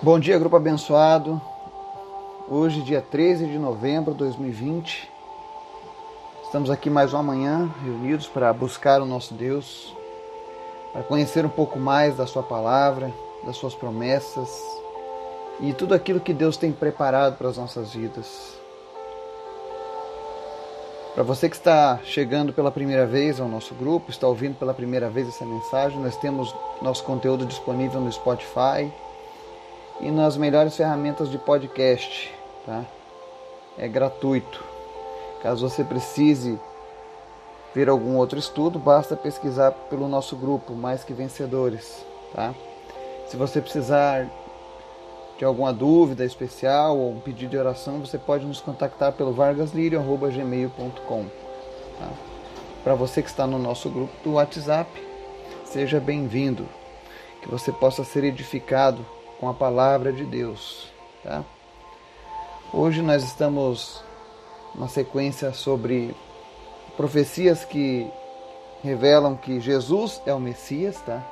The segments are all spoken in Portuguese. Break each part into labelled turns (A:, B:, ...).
A: Bom dia, grupo abençoado. Hoje, dia 13 de novembro de 2020. Estamos aqui mais uma manhã reunidos para buscar o nosso Deus, para conhecer um pouco mais da Sua palavra, das Suas promessas e tudo aquilo que Deus tem preparado para as nossas vidas. Para você que está chegando pela primeira vez ao nosso grupo, está ouvindo pela primeira vez essa mensagem, nós temos nosso conteúdo disponível no Spotify e nas melhores ferramentas de podcast, tá? É gratuito. Caso você precise ver algum outro estudo, basta pesquisar pelo nosso grupo Mais que Vencedores, tá? Se você precisar de alguma dúvida especial ou um pedido de oração, você pode nos contactar pelo vargaslirio.gmail.com. Tá? Para você que está no nosso grupo do WhatsApp, seja bem-vindo. Que você possa ser edificado com a palavra de Deus. Tá? Hoje nós estamos na sequência sobre profecias que revelam que Jesus é o Messias, tá?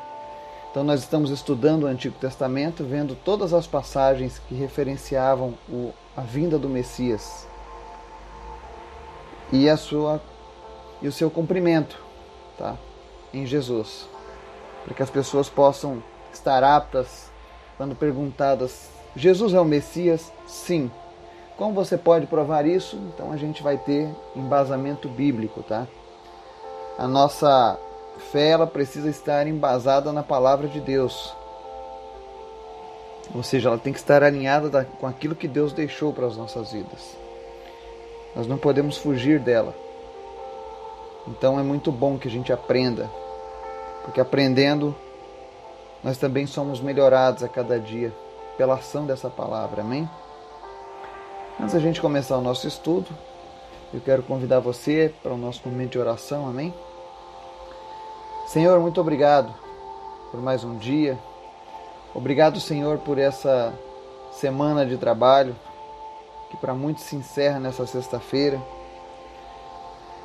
A: Então nós estamos estudando o Antigo Testamento, vendo todas as passagens que referenciavam o, a vinda do Messias e a sua e o seu cumprimento, tá? Em Jesus, para que as pessoas possam estar aptas quando perguntadas: Jesus é o Messias? Sim. Como você pode provar isso? Então a gente vai ter embasamento bíblico, tá? A nossa fé ela precisa estar embasada na palavra de Deus. Ou seja, ela tem que estar alinhada com aquilo que Deus deixou para as nossas vidas. Nós não podemos fugir dela. Então é muito bom que a gente aprenda, porque aprendendo nós também somos melhorados a cada dia pela ação dessa palavra. Amém? Antes da gente começar o nosso estudo, eu quero convidar você para o nosso momento de oração. Amém? Senhor, muito obrigado por mais um dia. Obrigado, Senhor, por essa semana de trabalho que para muitos se encerra nessa sexta-feira.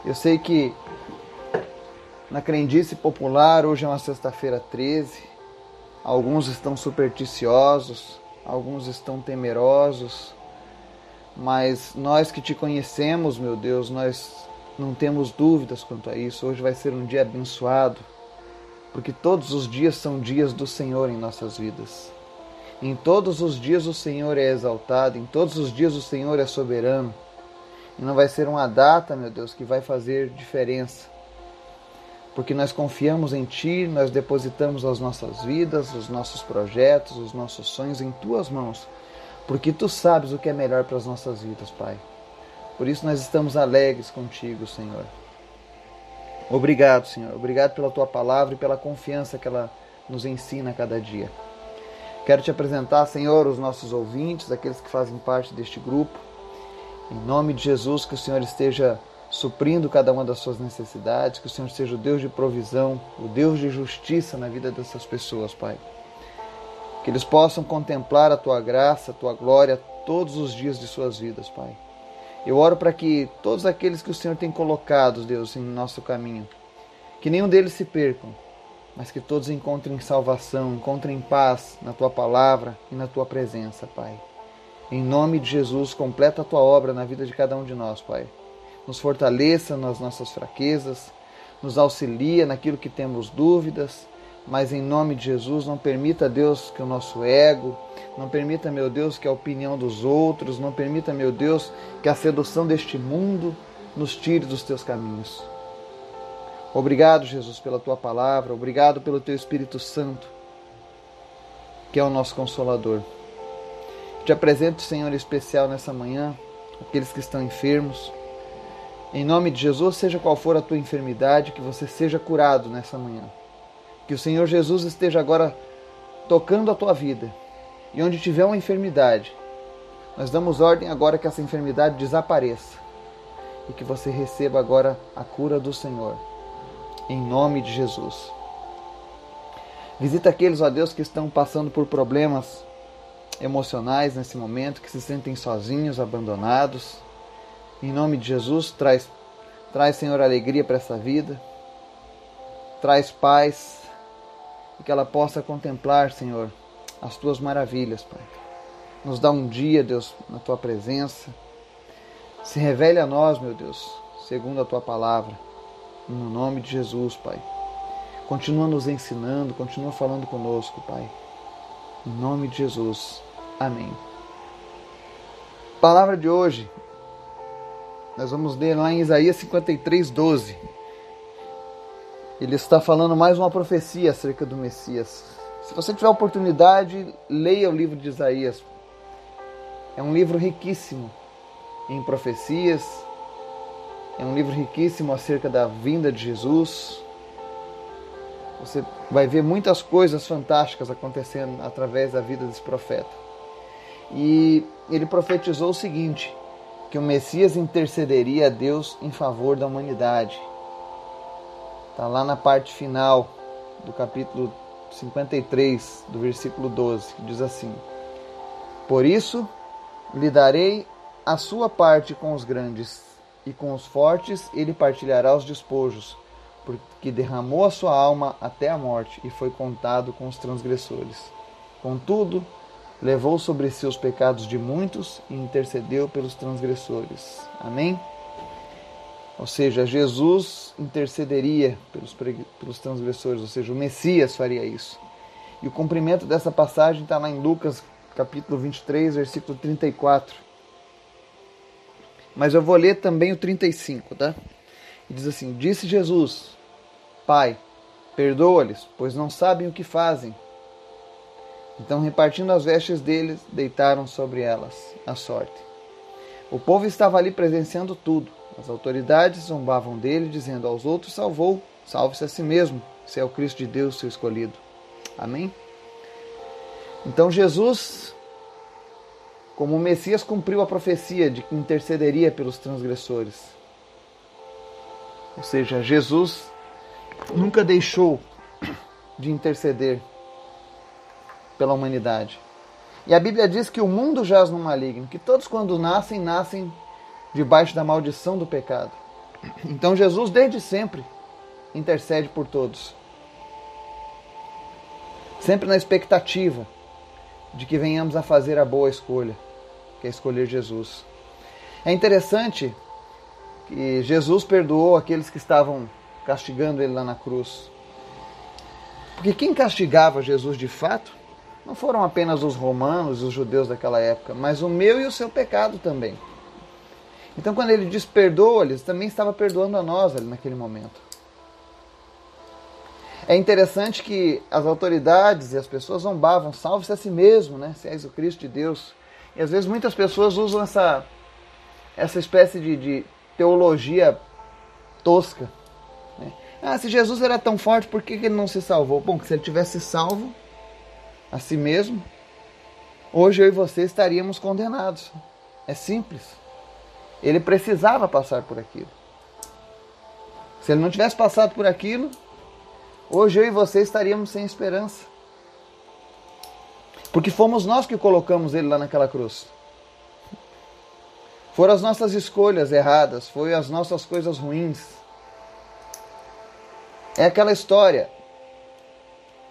A: Eu sei que na crendice popular hoje é uma sexta-feira 13. Alguns estão supersticiosos, alguns estão temerosos, mas nós que te conhecemos, meu Deus, nós não temos dúvidas quanto a isso. Hoje vai ser um dia abençoado, porque todos os dias são dias do Senhor em nossas vidas. Em todos os dias o Senhor é exaltado, em todos os dias o Senhor é soberano. E não vai ser uma data, meu Deus, que vai fazer diferença. Porque nós confiamos em Ti, nós depositamos as nossas vidas, os nossos projetos, os nossos sonhos em Tuas mãos. Porque Tu sabes o que é melhor para as nossas vidas, Pai. Por isso nós estamos alegres contigo, Senhor. Obrigado, Senhor. Obrigado pela tua palavra e pela confiança que ela nos ensina a cada dia. Quero te apresentar, Senhor, os nossos ouvintes, aqueles que fazem parte deste grupo. Em nome de Jesus, que o Senhor esteja suprindo cada uma das suas necessidades, que o Senhor seja o Deus de provisão, o Deus de justiça na vida dessas pessoas, Pai. Que eles possam contemplar a tua graça, a tua glória todos os dias de suas vidas, Pai. Eu oro para que todos aqueles que o Senhor tem colocado, Deus, em nosso caminho, que nenhum deles se percam, mas que todos encontrem salvação, encontrem paz na tua palavra e na tua presença, Pai. Em nome de Jesus, completa a tua obra na vida de cada um de nós, Pai. Nos fortaleça nas nossas fraquezas, nos auxilia naquilo que temos dúvidas, mas em nome de Jesus, não permita, Deus, que o nosso ego, não permita, meu Deus, que a opinião dos outros, não permita, meu Deus, que a sedução deste mundo nos tire dos teus caminhos. Obrigado, Jesus, pela tua palavra, obrigado pelo teu Espírito Santo, que é o nosso consolador. Te apresento, Senhor, em especial nessa manhã, aqueles que estão enfermos. Em nome de Jesus, seja qual for a tua enfermidade, que você seja curado nessa manhã. Que o Senhor Jesus esteja agora tocando a tua vida. E onde tiver uma enfermidade, nós damos ordem agora que essa enfermidade desapareça. E que você receba agora a cura do Senhor. Em nome de Jesus. Visita aqueles, ó Deus, que estão passando por problemas emocionais nesse momento, que se sentem sozinhos, abandonados. Em nome de Jesus, traz, traz Senhor, alegria para essa vida. Traz paz, e que ela possa contemplar, Senhor, as tuas maravilhas, Pai. Nos dá um dia, Deus, na tua presença. Se revele a nós, meu Deus, segundo a tua palavra. No nome de Jesus, Pai. Continua nos ensinando, continua falando conosco, Pai. Em nome de Jesus. Amém. Palavra de hoje. Nós vamos ler lá em Isaías 53, 12. Ele está falando mais uma profecia acerca do Messias. Se você tiver oportunidade, leia o livro de Isaías. É um livro riquíssimo em profecias, é um livro riquíssimo acerca da vinda de Jesus. Você vai ver muitas coisas fantásticas acontecendo através da vida desse profeta. E ele profetizou o seguinte: que o Messias intercederia a Deus em favor da humanidade. Está lá na parte final do capítulo 53, do versículo 12, que diz assim: Por isso lhe darei a sua parte com os grandes, e com os fortes ele partilhará os despojos, porque derramou a sua alma até a morte e foi contado com os transgressores. Contudo, levou sobre si os pecados de muitos e intercedeu pelos transgressores. Amém? Ou seja, Jesus intercederia pelos, pelos transgressores, ou seja, o Messias faria isso. E o cumprimento dessa passagem está lá em Lucas capítulo 23, versículo 34. Mas eu vou ler também o 35, tá? E diz assim: Disse Jesus, Pai, perdoa-lhes, pois não sabem o que fazem. Então, repartindo as vestes deles, deitaram sobre elas a sorte. O povo estava ali presenciando tudo. As autoridades zombavam dele, dizendo aos outros: Salvou, salve-se a si mesmo, se é o Cristo de Deus, seu escolhido. Amém? Então, Jesus, como Messias, cumpriu a profecia de que intercederia pelos transgressores. Ou seja, Jesus nunca deixou de interceder pela humanidade. E a Bíblia diz que o mundo jaz no maligno, que todos quando nascem, nascem debaixo da maldição do pecado. Então Jesus, desde sempre, intercede por todos. Sempre na expectativa de que venhamos a fazer a boa escolha, que é escolher Jesus. É interessante que Jesus perdoou aqueles que estavam castigando ele lá na cruz. Porque quem castigava Jesus de fato não foram apenas os romanos, os judeus daquela época, mas o meu e o seu pecado também. Então, quando ele diz perdoa-lhes, também estava perdoando a nós ali naquele momento. É interessante que as autoridades e as pessoas zombavam, salve-se a si mesmo, né? Se és o Cristo de Deus. E às vezes muitas pessoas usam essa, essa espécie de, de teologia tosca. Né? Ah, se Jesus era tão forte, por que ele não se salvou? Bom, se ele tivesse salvo, a si mesmo, hoje eu e você estaríamos condenados. É simples. Ele precisava passar por aquilo. Se ele não tivesse passado por aquilo, hoje eu e você estaríamos sem esperança. Porque fomos nós que colocamos ele lá naquela cruz. Foram as nossas escolhas erradas, foi as nossas coisas ruins. É aquela história.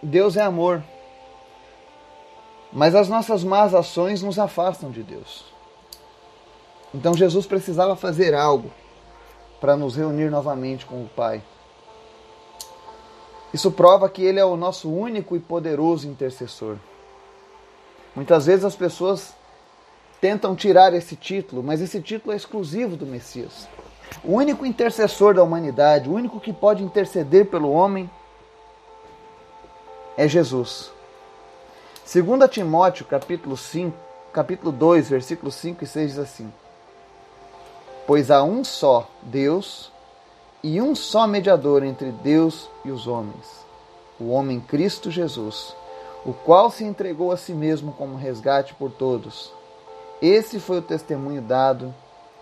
A: Deus é amor. Mas as nossas más ações nos afastam de Deus. Então Jesus precisava fazer algo para nos reunir novamente com o Pai. Isso prova que Ele é o nosso único e poderoso intercessor. Muitas vezes as pessoas tentam tirar esse título, mas esse título é exclusivo do Messias. O único intercessor da humanidade, o único que pode interceder pelo homem é Jesus. 2 Timóteo, capítulo 5, capítulo 2, versículos 5 e 6 diz assim: Pois há um só Deus e um só mediador entre Deus e os homens, o homem Cristo Jesus, o qual se entregou a si mesmo como resgate por todos. Esse foi o testemunho dado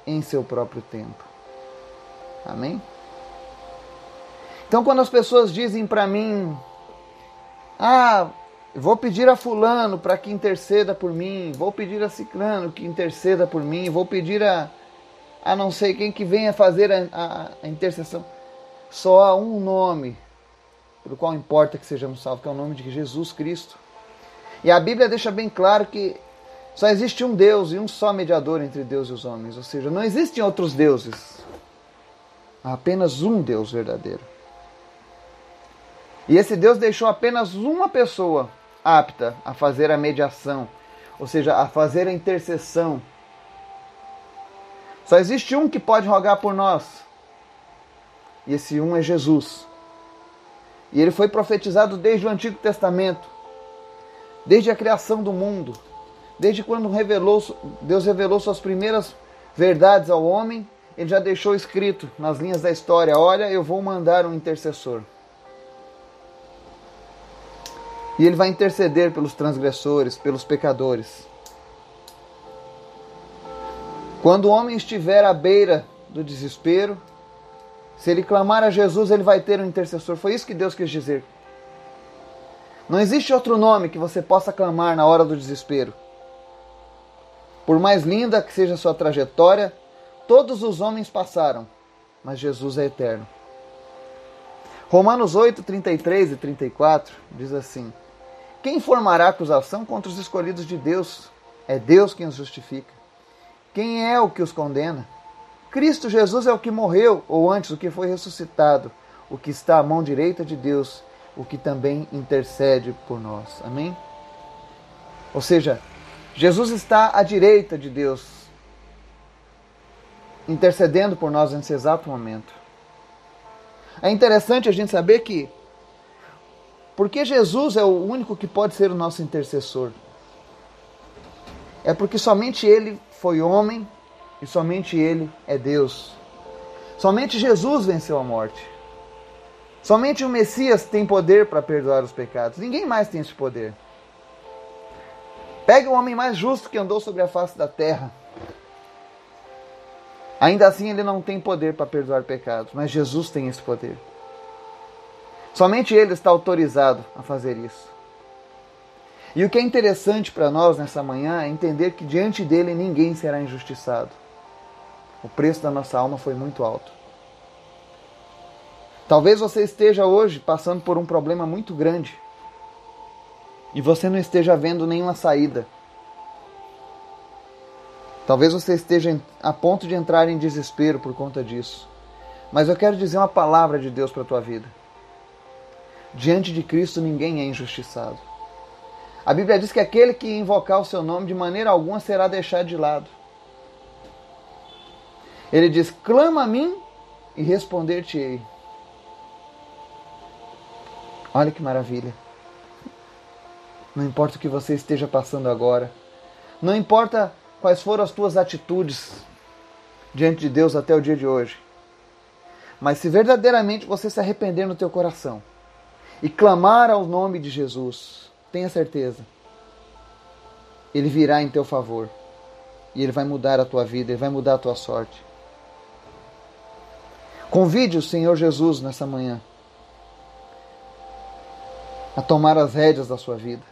A: em seu próprio tempo. Amém? Então, quando as pessoas dizem para mim, ah, Vou pedir a fulano para que interceda por mim, vou pedir a ciclano que interceda por mim, vou pedir a, a não sei quem que venha fazer a, a, a intercessão. Só há um nome pelo qual importa que sejamos salvos, que é o nome de Jesus Cristo. E a Bíblia deixa bem claro que só existe um Deus e um só mediador entre Deus e os homens, ou seja, não existem outros deuses. Há apenas um Deus verdadeiro. E esse Deus deixou apenas uma pessoa apta a fazer a mediação, ou seja, a fazer a intercessão. Só existe um que pode rogar por nós. E esse um é Jesus. E ele foi profetizado desde o Antigo Testamento, desde a criação do mundo, desde quando revelou, Deus revelou suas primeiras verdades ao homem, ele já deixou escrito nas linhas da história: Olha, eu vou mandar um intercessor. E ele vai interceder pelos transgressores, pelos pecadores. Quando o homem estiver à beira do desespero, se ele clamar a Jesus, ele vai ter um intercessor. Foi isso que Deus quis dizer. Não existe outro nome que você possa clamar na hora do desespero. Por mais linda que seja a sua trajetória, todos os homens passaram, mas Jesus é eterno. Romanos 8, 33 e 34 diz assim: Quem formará acusação contra os escolhidos de Deus? É Deus quem os justifica. Quem é o que os condena? Cristo Jesus é o que morreu, ou antes, o que foi ressuscitado, o que está à mão direita de Deus, o que também intercede por nós. Amém? Ou seja, Jesus está à direita de Deus, intercedendo por nós nesse exato momento. É interessante a gente saber que, porque Jesus é o único que pode ser o nosso intercessor, é porque somente Ele foi homem e somente Ele é Deus. Somente Jesus venceu a morte. Somente o Messias tem poder para perdoar os pecados. Ninguém mais tem esse poder. Pegue o homem mais justo que andou sobre a face da terra. Ainda assim, ele não tem poder para perdoar pecados, mas Jesus tem esse poder. Somente ele está autorizado a fazer isso. E o que é interessante para nós nessa manhã é entender que diante dele ninguém será injustiçado. O preço da nossa alma foi muito alto. Talvez você esteja hoje passando por um problema muito grande e você não esteja vendo nenhuma saída. Talvez você esteja a ponto de entrar em desespero por conta disso. Mas eu quero dizer uma palavra de Deus para a tua vida. Diante de Cristo ninguém é injustiçado. A Bíblia diz que aquele que invocar o seu nome de maneira alguma será deixado de lado. Ele diz: clama a mim e responder-te-ei. Olha que maravilha. Não importa o que você esteja passando agora. Não importa quais foram as tuas atitudes diante de Deus até o dia de hoje. Mas se verdadeiramente você se arrepender no teu coração e clamar ao nome de Jesus, tenha certeza, ele virá em teu favor. E ele vai mudar a tua vida, ele vai mudar a tua sorte. Convide o Senhor Jesus nessa manhã a tomar as rédeas da sua vida.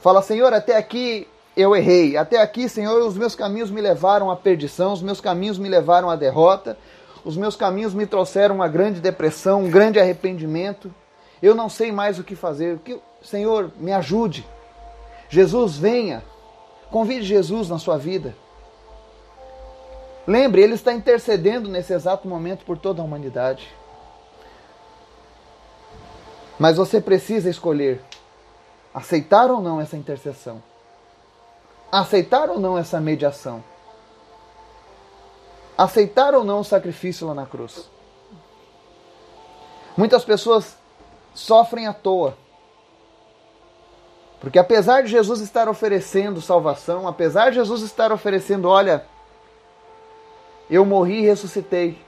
A: Fala, Senhor, até aqui eu errei. Até aqui, Senhor, os meus caminhos me levaram à perdição, os meus caminhos me levaram à derrota, os meus caminhos me trouxeram uma grande depressão, um grande arrependimento. Eu não sei mais o que fazer. Senhor, me ajude. Jesus, venha. Convide Jesus na sua vida. Lembre, ele está intercedendo nesse exato momento por toda a humanidade. Mas você precisa escolher aceitar ou não essa intercessão. Aceitar ou não essa mediação. Aceitar ou não o sacrifício lá na cruz. Muitas pessoas sofrem à toa. Porque apesar de Jesus estar oferecendo salvação, apesar de Jesus estar oferecendo, olha, eu morri e ressuscitei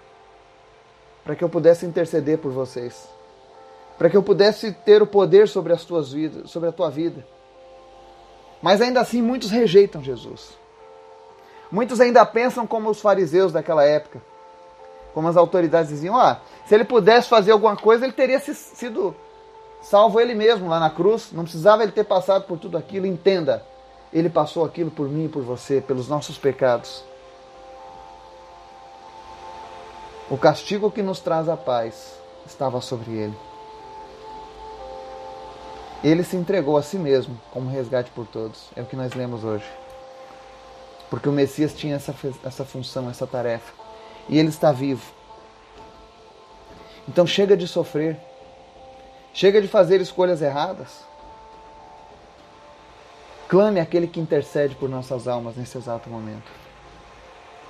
A: para que eu pudesse interceder por vocês, para que eu pudesse ter o poder sobre as tuas vidas, sobre a tua vida. Mas ainda assim muitos rejeitam Jesus. Muitos ainda pensam como os fariseus daquela época, como as autoridades diziam: ah, se ele pudesse fazer alguma coisa, ele teria sido salvo ele mesmo lá na cruz, não precisava ele ter passado por tudo aquilo. Entenda, ele passou aquilo por mim e por você, pelos nossos pecados. O castigo que nos traz a paz estava sobre ele. Ele se entregou a si mesmo como resgate por todos. É o que nós lemos hoje. Porque o Messias tinha essa, essa função, essa tarefa. E ele está vivo. Então chega de sofrer. Chega de fazer escolhas erradas. Clame aquele que intercede por nossas almas nesse exato momento.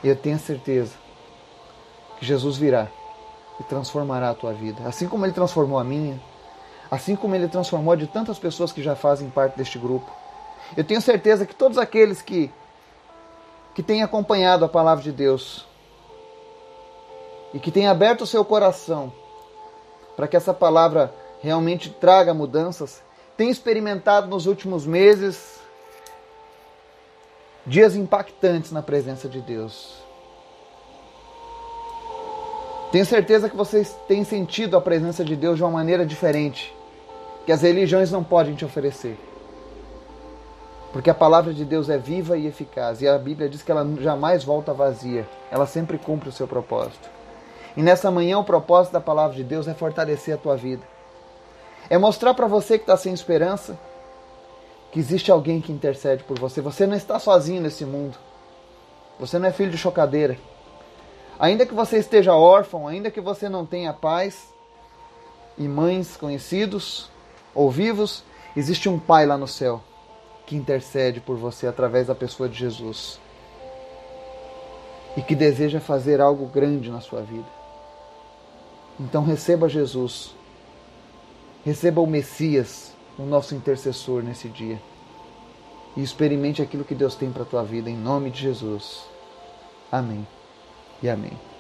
A: E eu tenho certeza que Jesus virá e transformará a tua vida. Assim como ele transformou a minha, assim como ele transformou de tantas pessoas que já fazem parte deste grupo. Eu tenho certeza que todos aqueles que que têm acompanhado a palavra de Deus e que têm aberto o seu coração para que essa palavra realmente traga mudanças, têm experimentado nos últimos meses dias impactantes na presença de Deus. Tenho certeza que vocês têm sentido a presença de Deus de uma maneira diferente que as religiões não podem te oferecer. Porque a palavra de Deus é viva e eficaz, e a Bíblia diz que ela jamais volta vazia, ela sempre cumpre o seu propósito. E nessa manhã, o propósito da palavra de Deus é fortalecer a tua vida, é mostrar para você que está sem esperança que existe alguém que intercede por você. Você não está sozinho nesse mundo, você não é filho de chocadeira. Ainda que você esteja órfão, ainda que você não tenha pais e mães conhecidos, ou vivos, existe um Pai lá no céu que intercede por você através da pessoa de Jesus e que deseja fazer algo grande na sua vida. Então receba Jesus, receba o Messias, o nosso intercessor nesse dia e experimente aquilo que Deus tem para a tua vida em nome de Jesus. Amém e amém.